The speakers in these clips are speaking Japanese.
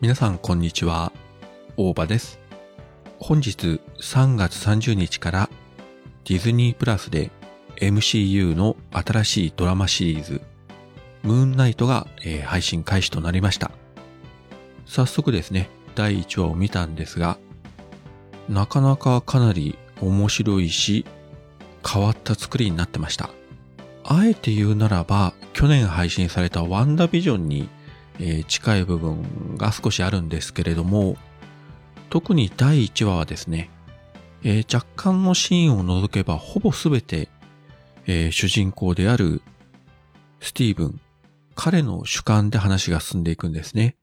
皆さんこんにちは。大場です。本日3月30日からディズニープラスで MCU の新しいドラマシリーズムーンナイトが、えー配信開始となりました。早速ですね、第1話を見たんですが、なかなかかなり面白いし、変わった作りになってました。あえて言うならば、去年配信されたワンダビジョンに、え近い部分が少しあるんですけれども、特に第1話はですね、えー若干のシーンを除けばほぼ全て、えー主人公であるスティーブン、彼の主観で話が進んでいくんですね。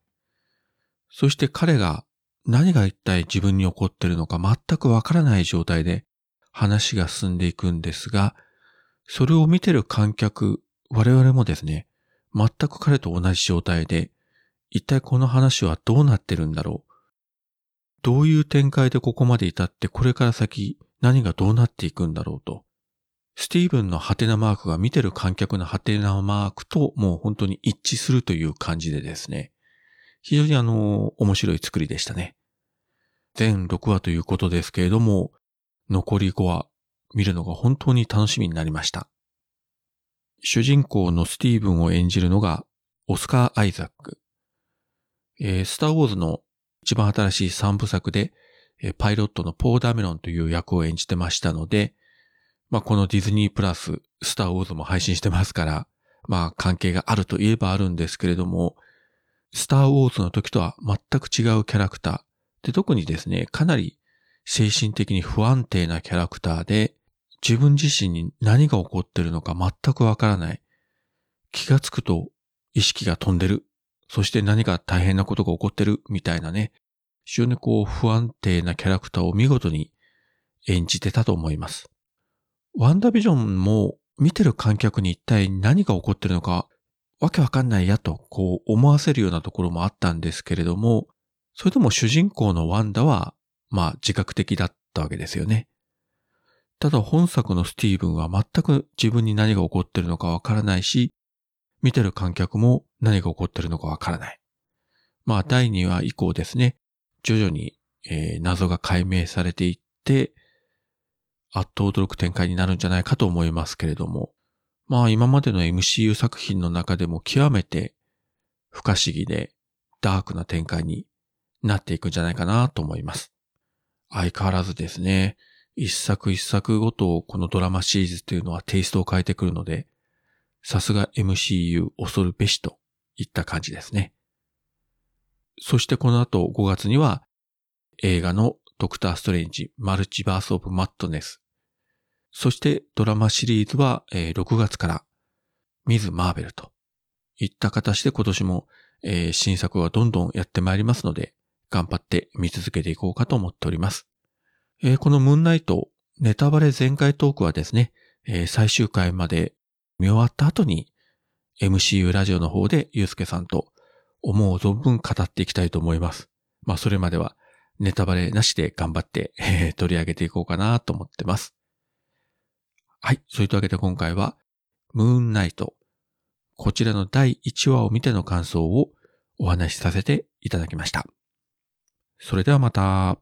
そして彼が何が一体自分に起こってるのか全くわからない状態で話が進んでいくんですが、それを見てる観客、我々もですね、全く彼と同じ状態で、一体この話はどうなってるんだろう？どういう展開でここまで至ってこれから先何がどうなっていくんだろうと？スティーブンのハテナマークが見てる観客のハテナマークともう本当に一致するという感じでですね。非常にあの、面白い作りでしたね。全6話ということですけれども、残り5話見るのが本当に楽しみになりました。主人公のスティーブンを演じるのがオスカー・アイザック。えースター・ウォーズの一番新しい3部作で、えーパイロットのポー・ダメロンという役を演じてましたので、まあ、このディズニープラス、スター・ウォーズも配信してますから、まあ、関係があるといえばあるんですけれども、スター・ウォーズの時とは全く違うキャラクター。で、特にですね、かなり精神的に不安定なキャラクターで、自分自身に何が起こってるのか全くわからない。気がつくと意識が飛んでる。そして何か大変なことが起こってるみたいなね。非常にこう不安定なキャラクターを見事に演じてたと思います。ワンダービジョンも見てる観客に一体何が起こってるのかわけわかんないやとこう思わせるようなところもあったんですけれども、それでも主人公のワンダはまあ自覚的だったわけですよね。ただ本作のスティーブンは全く自分に何が起こってるのかわからないし、見てる観客も何が起こってるのかわからない。まあ第2話以降ですね、徐々に、えー謎が解明されていって、あっと驚く展開になるんじゃないかと思いますけれども、まあ今までの MCU 作品の中でも極めて不可思議でダークな展開になっていくんじゃないかなと思います。相変わらずですね、一作一作ごとこのドラマシリーズというのはテイストを変えてくるので、さすが MCU 恐るべしといった感じですね。そしてこの後5月には映画のドクターストレンジマルチバースオブマットネス。そしてドラマシリーズは、6月からミズ・マーベルといった形で今年も、新作はどんどんやってまいりますので頑張って見続けていこうかと思っております。えーこのムーンナイトネタバレ全開トークはですね、えー最終回まで見終わった後に MCU ラジオの方でゆうすけさんと思う存分語っていきたいと思います。まあそれまではネタバレなしで頑張って、えー取り上げていこうかなと思ってます。はい。そういったわけで今回は、ムーンナイト。こちらの第1話を見ての感想をお話しさせていただきました。それではまた。